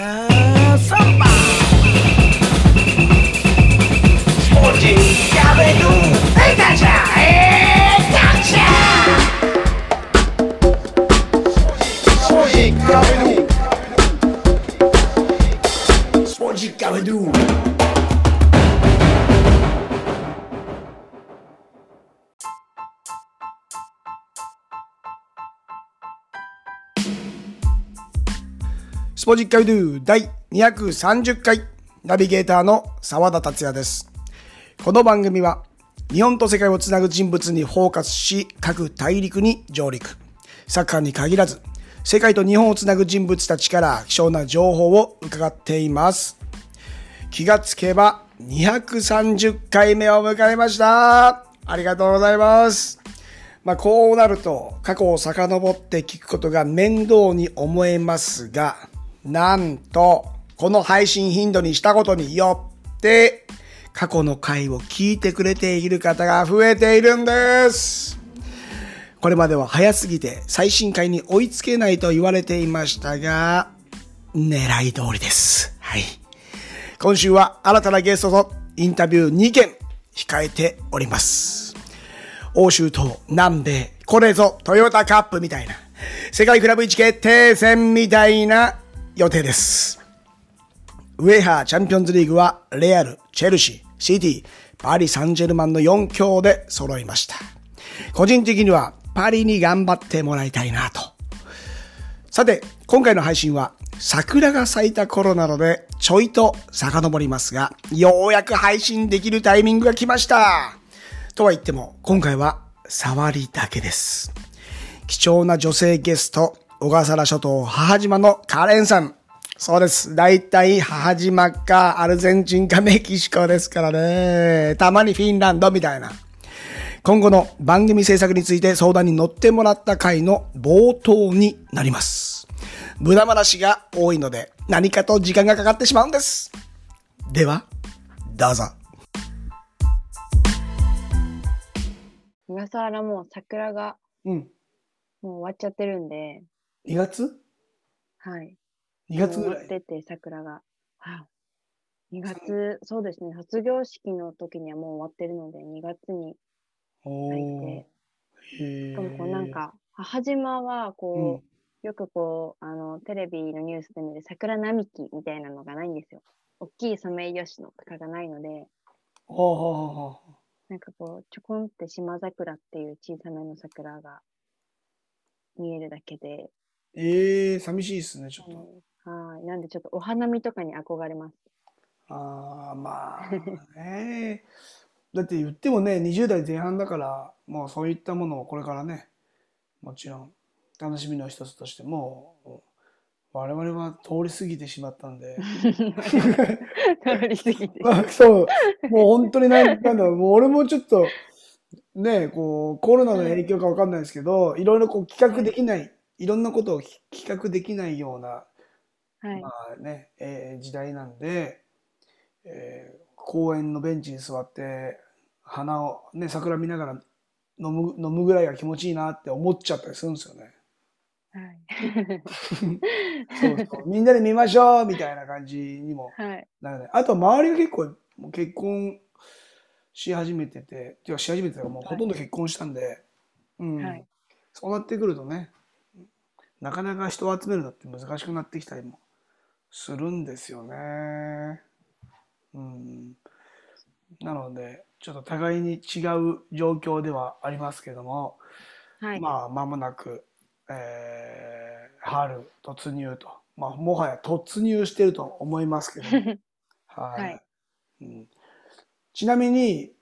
Have somebody. スポジッカビドゥ第230回ナビゲーターの沢田達也です。この番組は日本と世界をつなぐ人物にフォーカスし各大陸に上陸。サッカーに限らず世界と日本をつなぐ人物たちから貴重な情報を伺っています。気がつけば230回目を迎えました。ありがとうございます。まあ、こうなると過去を遡って聞くことが面倒に思えますが、なんと、この配信頻度にしたことによって、過去の回を聞いてくれている方が増えているんです。これまでは早すぎて最新回に追いつけないと言われていましたが、狙い通りです。はい。今週は新たなゲストとインタビュー2件控えております。欧州と南米、これぞトヨタカップみたいな、世界クラブ一決定戦みたいな予定です。ウェハーチャンピオンズリーグは、レアル、チェルシー、シティ、パリ・サンジェルマンの4強で揃いました。個人的には、パリに頑張ってもらいたいなと。さて、今回の配信は、桜が咲いた頃なので、ちょいと遡りますが、ようやく配信できるタイミングが来ました。とは言っても、今回は、触りだけです。貴重な女性ゲスト、小笠原諸島母島のカレンさん。そうです。大体母島かアルゼンチンかメキシコですからね。たまにフィンランドみたいな。今後の番組制作について相談に乗ってもらった回の冒頭になります。無駄話が多いので何かと時間がかかってしまうんです。では、どうぞ。小笠原もう桜がうん。もう終わっちゃってるんで、2月？はい。?2 月ぐらい。わってて桜が。はい。2月、そうですね。卒業式の時にはもう終わってるので、2月にお入っーて、へしかもこうなんか、母島はうんこう、よくこう、あの、テレビのニュースで見る桜並木みたいなのがないんですよ。大きいソメイヨシノとかがないので、ほうほうほうほうなんかこう、ちょこんって島桜っていう小さめの桜が見えるだけで、ええ寂しいですね、ちょっと。はい。なんでちょっとお花見とかに憧れます。ああ、まあ、ね。だって言ってもね、20代前半だから、もうそういったものをこれからね、もちろん楽しみの一つとしてもう、我々は通り過ぎてしまったんで、通り過ぎて。ま あそう、もう本当になんなんだろう、もう俺もちょっと、ね、こう、コロナの影響かわかんないですけど、いろいろこう企画できない、いろんなことをき企画できないような、はいま。あね、えー時代なんで、えー公園のベンチに座って花をね桜見ながら飲む飲むぐらいが気持ちいいなって思っちゃったりするんですよね。はい。そうそうみんなで見ましょうみたいな感じにもはい。なるね。あと周りが結構もう結婚し始めてて、てかし始めてたからもうほとんど結婚したんで、うん、はいそうなってくるとね、なかなか人を集めるのって難しくなってきたりもするんですよね。うん、なので、ちょっと互いに違う状況ではありますけども、はい。まあ、間もなく、えー春突入と、まあ、もはや突入してると思いますけども、はいはいうん、ちなみに、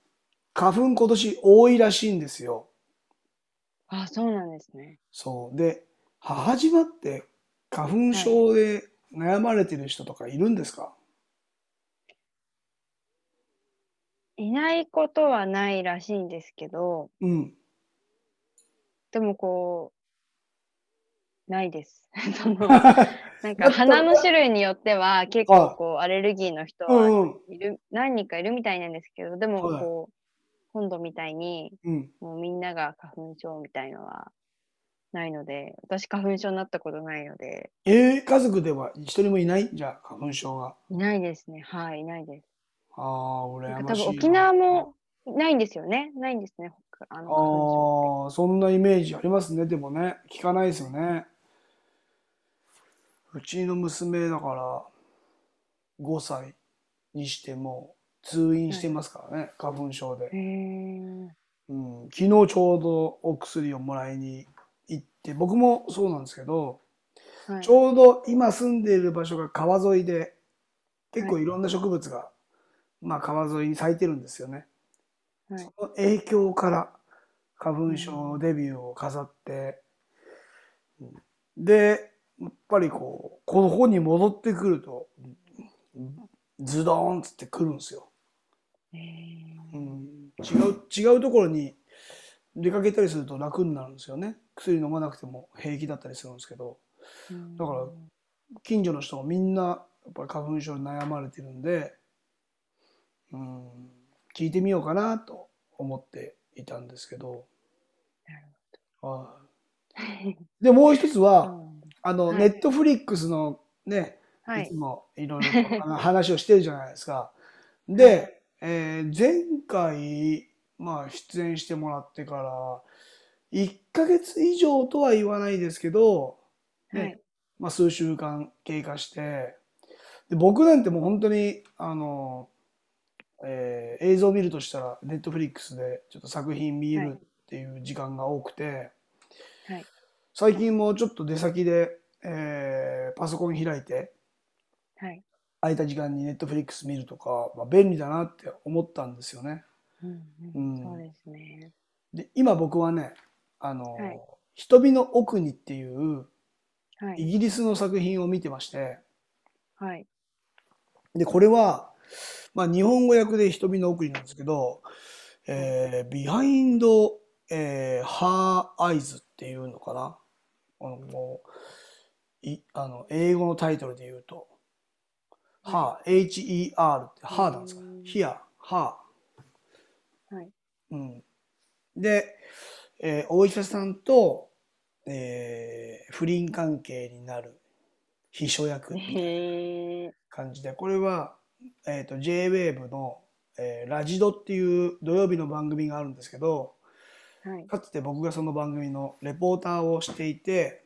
花粉今年多いらしいんですよ。あ、そうなんですね。そう。で、母島って花粉症で悩まれてる人とかいるんですか、いないことはないらしいんですけど、うん。でもこう、ないです。その なんか花の種類によっては結構こうアレルギーの人うはんうん。いる、何人かいるみたいなんですけど、でもはいこう、今度みたいにうん。もうみんなが花粉症みたいのはないので、私花粉症になったことないので、えー、家族では一人もいない？じゃあ、花粉症が。いないですね。はい、いないです。ああ、羨なんましいな。か多分沖縄もないんですよね。ないんですね。あのああ、そんなイメージありますね。でもね、聞かないですよね。うちの娘だから5歳にしても通院してますからね、花粉症で。うん、昨日ちょうどお薬をもらいに行って、僕もそうなんですけど、はいちょうど今住んでいる場所が川沿いで、結構いろんな植物が、まあ川沿いに咲いてるんですよね。はいその影響から花粉症デビューを飾って、うんで、やっぱりこう、ここに戻ってくると、うんズドーンっつってくるんですよ。うん、違う、違うところに出かけたりすると楽になるんですよね。薬飲まなくても平気だったりするんですけど、うんだから近所の人もみんなやっぱり花粉症に悩まれてるんで、うん、聞いてみようかなと思っていたんですけど、はい。で、もう一つは、うん。あの、はい。ネットフリックスのね、はい。いつ。もいろいろ 話をしてるじゃないですか。で、えー前回、まあ、出演してもらってから、1ヶ月以上とは言わないですけど、ねはい。まあ、数週間経過して、で僕なんてもう本当に、あの、えー映像を見るとしたら、ネットフリックスでちょっと作品見るっていう時間が多くて、はい最近もちょっと出先で、えーパソコン開いて、はい。空いた時間にネットフリックス見るとか、まあ、便利だなって思ったんですよね。うんううんん、そうですね。で、今僕はね、あの、はい瞳の奥にっていうはい。イギリスの作品を見てまして、はい。で、これは、まあ日本語訳で瞳の奥になんですけど、えー、Behind、えー、Her Eyes っていうのかな。あの、もう、い、あの、英語のタイトルで言うと、Her、H-E-R って Her なんですかねうん Here、Her。はい。うん。で、えーお医者さんと、えー不倫関係になる秘書役みたいな。感じで、これは、えっ、と、JWAVE の、えーラジドっていう土曜日の番組があるんですけど、はい。かつて僕がその番組のレポーターをしていて、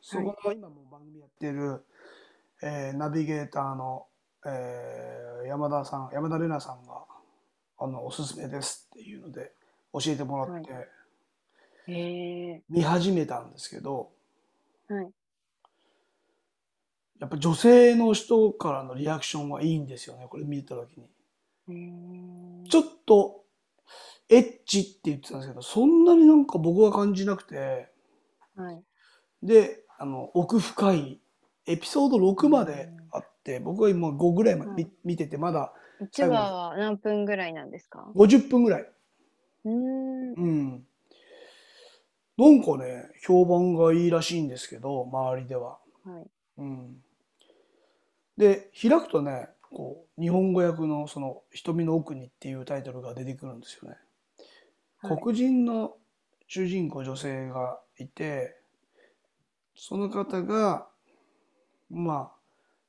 そこの今も番組やってる、えーナビゲーターの、えー山田さん、山田玲奈さんが、あの、おすすめですっていうので教えてもらって、へえ。見始めたんですけど、はい。やっぱ女性の人からのリアクションはいいんですよね、これ見た時に。へえ。ちょっとエッチって言ってたんですけど、そんなになんか僕は感じなくて、はい。で、あの、奥深いエピソード6まであって、僕は今5ぐらいまで見,、はい見てて、まだ一話は何分ぐらいなんですか？50分ぐらい。うーん。うん。なんかね、評判がいいらしいんですけど、周りでは。はい。うん。で、開くとね、こう、日本語訳のその、瞳の奥にっていうタイトルが出てくるんですよね。はい黒人の主人公女性がいて、その方が、まあ、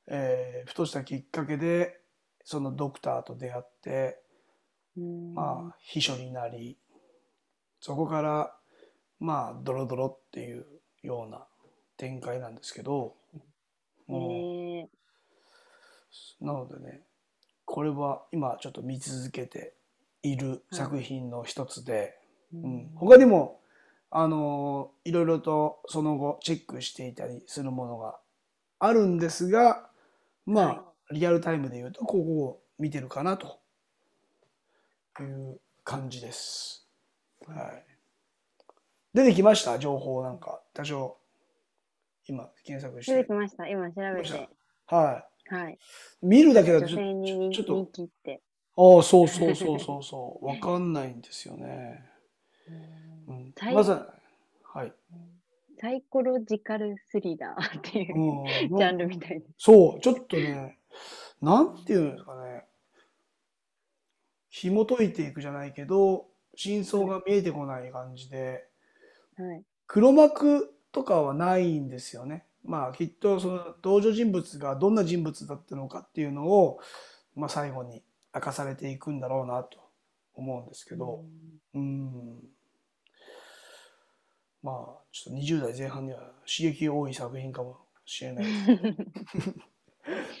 えーふとしたきっかけで、そのドクターと出会って、まあ、秘書になり、そこから、まあ、ドロドロっていうような展開なんですけど。うなのでね、これは今ちょっと見続けている作品の一つで、ううんん、他にも、あのいろいろとその後チェックしていたりするものがあるんですが、まあ、はいリアルタイムで言うと、ここを見てるかなという感じです。はい。出てきました？情報なんか、多少。今、検索して出てき。ました。今調べて。ははい。い。見るだけだと女ちょっと、気って。ああ、そうそうそうそうそう。わかんないんですよね。ううんまずは、はい。サイコロジカルスリラーっていううん ジャンルみたいです。そう、ちょっとね、なんていうんですかね。紐解いていくじゃないけど、真相が見えてこない感じで、はい。黒幕とかはないんですよね。まあきっとその登場人物がどんな人物だったのかっていうのを、まあ最後に明かされていくんだろうなと思うんですけど、うん。まあちょっと20代前半には刺激多い作品かもしれないです。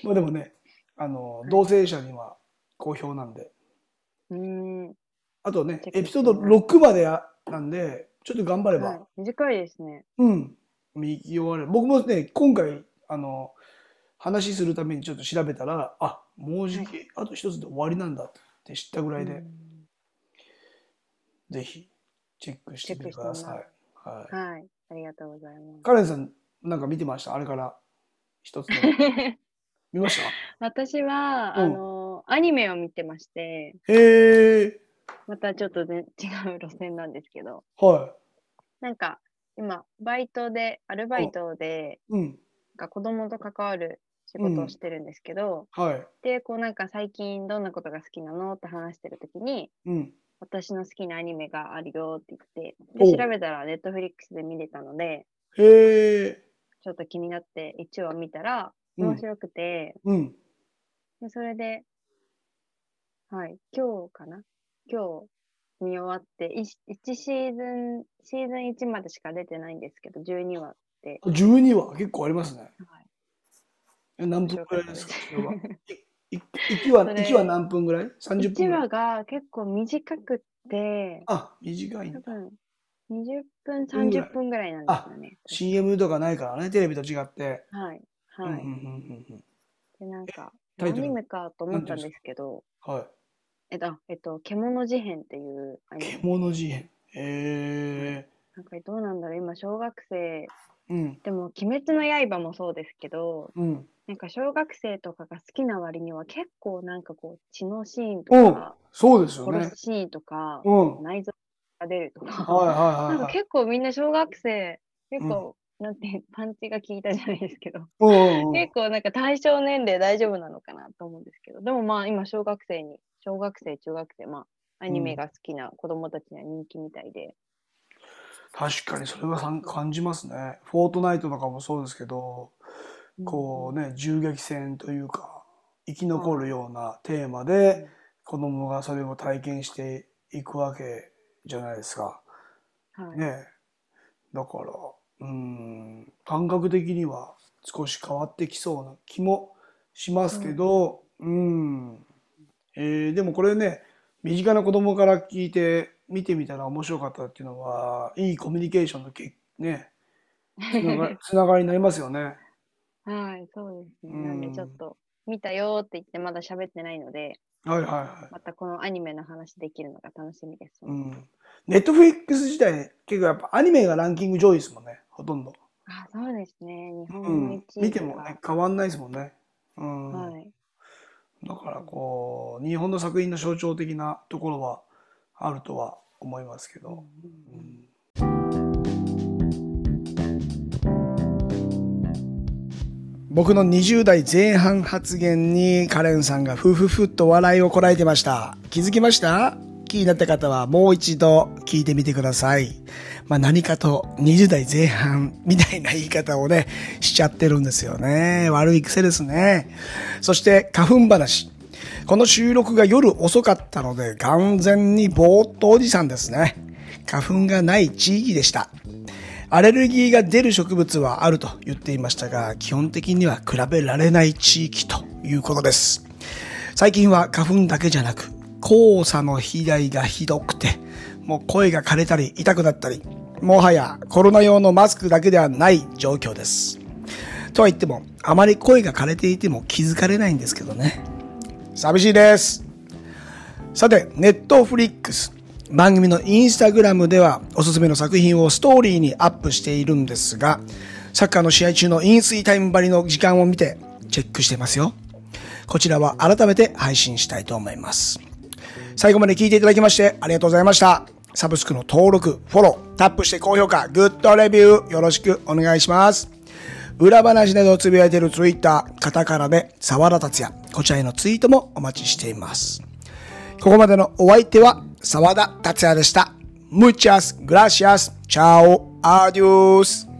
まあでもね、あの、同性者には好評なんで、うん。あとねエピソード6までやなんで、ちょっと頑張れば、はい、短いですね。うん、見終われる。僕もね、今回、あの、話するためにちょっと調べたら、あ、もうじき、あと一つで終わりなんだって知ったぐらいで、うん。ぜひ、チェックしてみてください。はい。はい。ありがとうございまカレンさん、なんか見てました？あれから、一つ。見まし私は、うん。あの、アニメを見てまして、たへえ、またちょっと、ね、違う路線なんですけど、はなんか、今、バイトで、アルバイトで、い。うん。なんか子供と関わる仕事をしてるんですけど、はい。で、こうなんか最近どんなことが好きなのって話してるときに、うん。私の好きなアニメがあるよって言って、で、調べたらネットフリックスで見れたので、へえ、ちょっと気になって1話見たら、うん面白くて、うん。でそれで、はい、今日かな今日見終わって、1シーズン、シーズン1までしか出てないんですけど、12話って。12話、結構ありますね。はいえ何分くらいですか？それは。面いい一話、それ一話何分ぐらい ?30 分1ぐ話が結構短くって、あ、短いんだ。多分20分、分ぐらい30分ぐらいなんですよね。CM とかないからね、テレビと違って。はい。はい。で、なんか、アニメかと思ったんですけど、はい。えっと、えっと、獣事変っていうアニメ。獣事変。へえ。なんかどうなんだろう、今、小学生、うん。でも、鬼滅の刃もそうですけど、うん。なんか小学生とかが好きな割には結構なんかこう、血のシーンとうんか、。そうですよね殺。すシーンとか、うん。内臓が出るとか、はいはいなんかはいはい。結構みんな小学生、結構、なんて、パンチが効いたじゃないですけど、うんうんうん結構なんか対象年齢大丈夫なのかなと思うんですけど、でもまあ今小学生に、小学生、中学生、まあアニメが好きな子供たちには人気みたいで、確かにそれはさん感じますね。フォートナイトとかもそうですけど、こうね、銃撃戦というか、生き残るようなテーマで、子供がそれを体験していくわけじゃないですか。うん、はい。ねだから、うん、感覚的には少し変わってきそうな気もしますけど、うん。えーでもこれね、身近な子供から聞いて見てみたら面白かったっていうのは、いいコミュニケーションのけ、ね、つなが つながりになりますよね。はい、そうですね。うんなんでちょっと、見たよって言ってまだ喋ってないので、はいはいはい。またこのアニメの話できるのが楽しみです。うん。ネットフリックス自体、結構やっぱアニメがランキング上位ですもんね、ほとんど。あ、そうですね。日う本のん1。位見てもね、変わんないですもんね。うん。はい。だからこう、日本の作品の象徴的なところはあるとは思いますけど。うん僕の20代前半発言にカレンさんがふふふっと笑いをこらえてました。気づきました？気になった方はもう一度聞いてみてください。まあ何かと20代前半みたいな言い方をね、しちゃってるんですよね。悪い癖ですね。そして花粉話。この収録が夜遅かったので完全にぼーっとおじさんですね。花粉がない地域でした。アレルギーが出る植物はあると言っていましたが、基本的には比べられない地域ということです。最近は花粉だけじゃなく、黄砂の被害がひどくて、もう声が枯れたり痛くなったり、もはやコロナ用のマスクだけではない状況です。とは言っても、あまり声が枯れていても気づかれないんですけどね。寂しいです。さて、ネットフリックス。番組のインスタグラムではおすすめの作品をストーリーにアップしているんですが、サッカーの試合中の飲水タイム張りの時間を見てチェックしてますよ。こちらは改めて配信したいと思います。最後まで聞いていただきましてありがとうございました。サブスクの登録、フォロー、タップして高評価、グッドレビューよろしくお願いします。裏話などつぶやいているツイッター、カタカナで沢田達也、こちらへのツイートもお待ちしています。ここまでのお相手は沢田達也でした。Muchas gracias. Chao. アディ